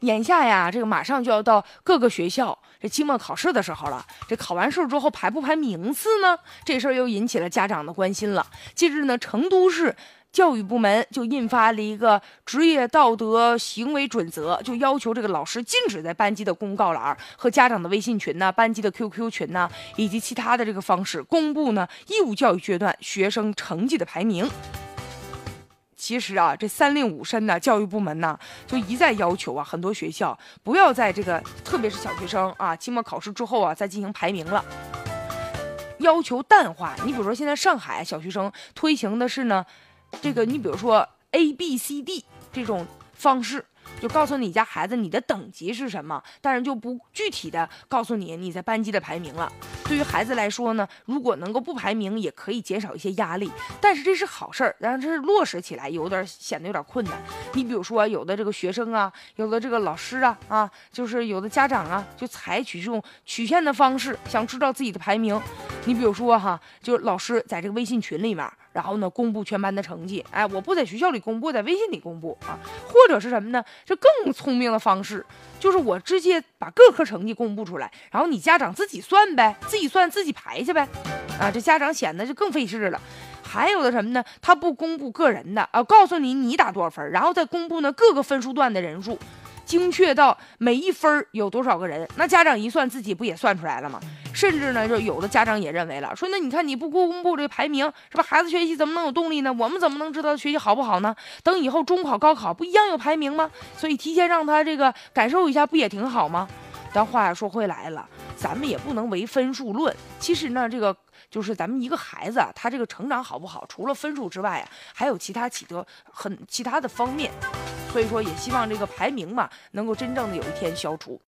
眼下呀，这个马上就要到各个学校这期末考试的时候了。这考完试之后排不排名次呢？这事儿又引起了家长的关心了。近日呢，成都市教育部门就印发了一个职业道德行为准则，就要求这个老师禁止在班级的公告栏和家长的微信群呐、班级的 QQ 群呐，以及其他的这个方式公布呢义务教育阶段学生成绩的排名。其实啊，这三令五申呢，教育部门呢就一再要求啊，很多学校不要在这个，特别是小学生啊，期末考试之后啊再进行排名了，要求淡化。你比如说，现在上海小学生推行的是呢，这个你比如说 A B C D 这种方式。就告诉你家孩子你的等级是什么，但是就不具体的告诉你你在班级的排名了。对于孩子来说呢，如果能够不排名，也可以减少一些压力。但是这是好事儿，但是落实起来有点显得有点困难。你比如说，有的这个学生啊，有的这个老师啊，啊，就是有的家长啊，就采取这种曲线的方式，想知道自己的排名。你比如说哈，就是老师在这个微信群里面。然后呢，公布全班的成绩。哎，我不在学校里公布，在微信里公布啊。或者是什么呢？这更聪明的方式，就是我直接把各科成绩公布出来，然后你家长自己算呗，自己算自己排去呗。啊，这家长显得就更费事了。还有的什么呢？他不公布个人的啊，告诉你你打多少分，然后再公布呢各个分数段的人数。精确到每一分有多少个人，那家长一算自己不也算出来了吗？甚至呢，就有的家长也认为了，说那你看你不公布这个排名，是吧？孩子学习怎么能有动力呢？我们怎么能知道学习好不好呢？等以后中考、高考不一样有排名吗？所以提前让他这个感受一下，不也挺好吗？但话说回来了，咱们也不能唯分数论。其实呢，这个。就是咱们一个孩子啊，他这个成长好不好，除了分数之外啊，还有其他起得很其他的方面，所以说也希望这个排名嘛，能够真正的有一天消除。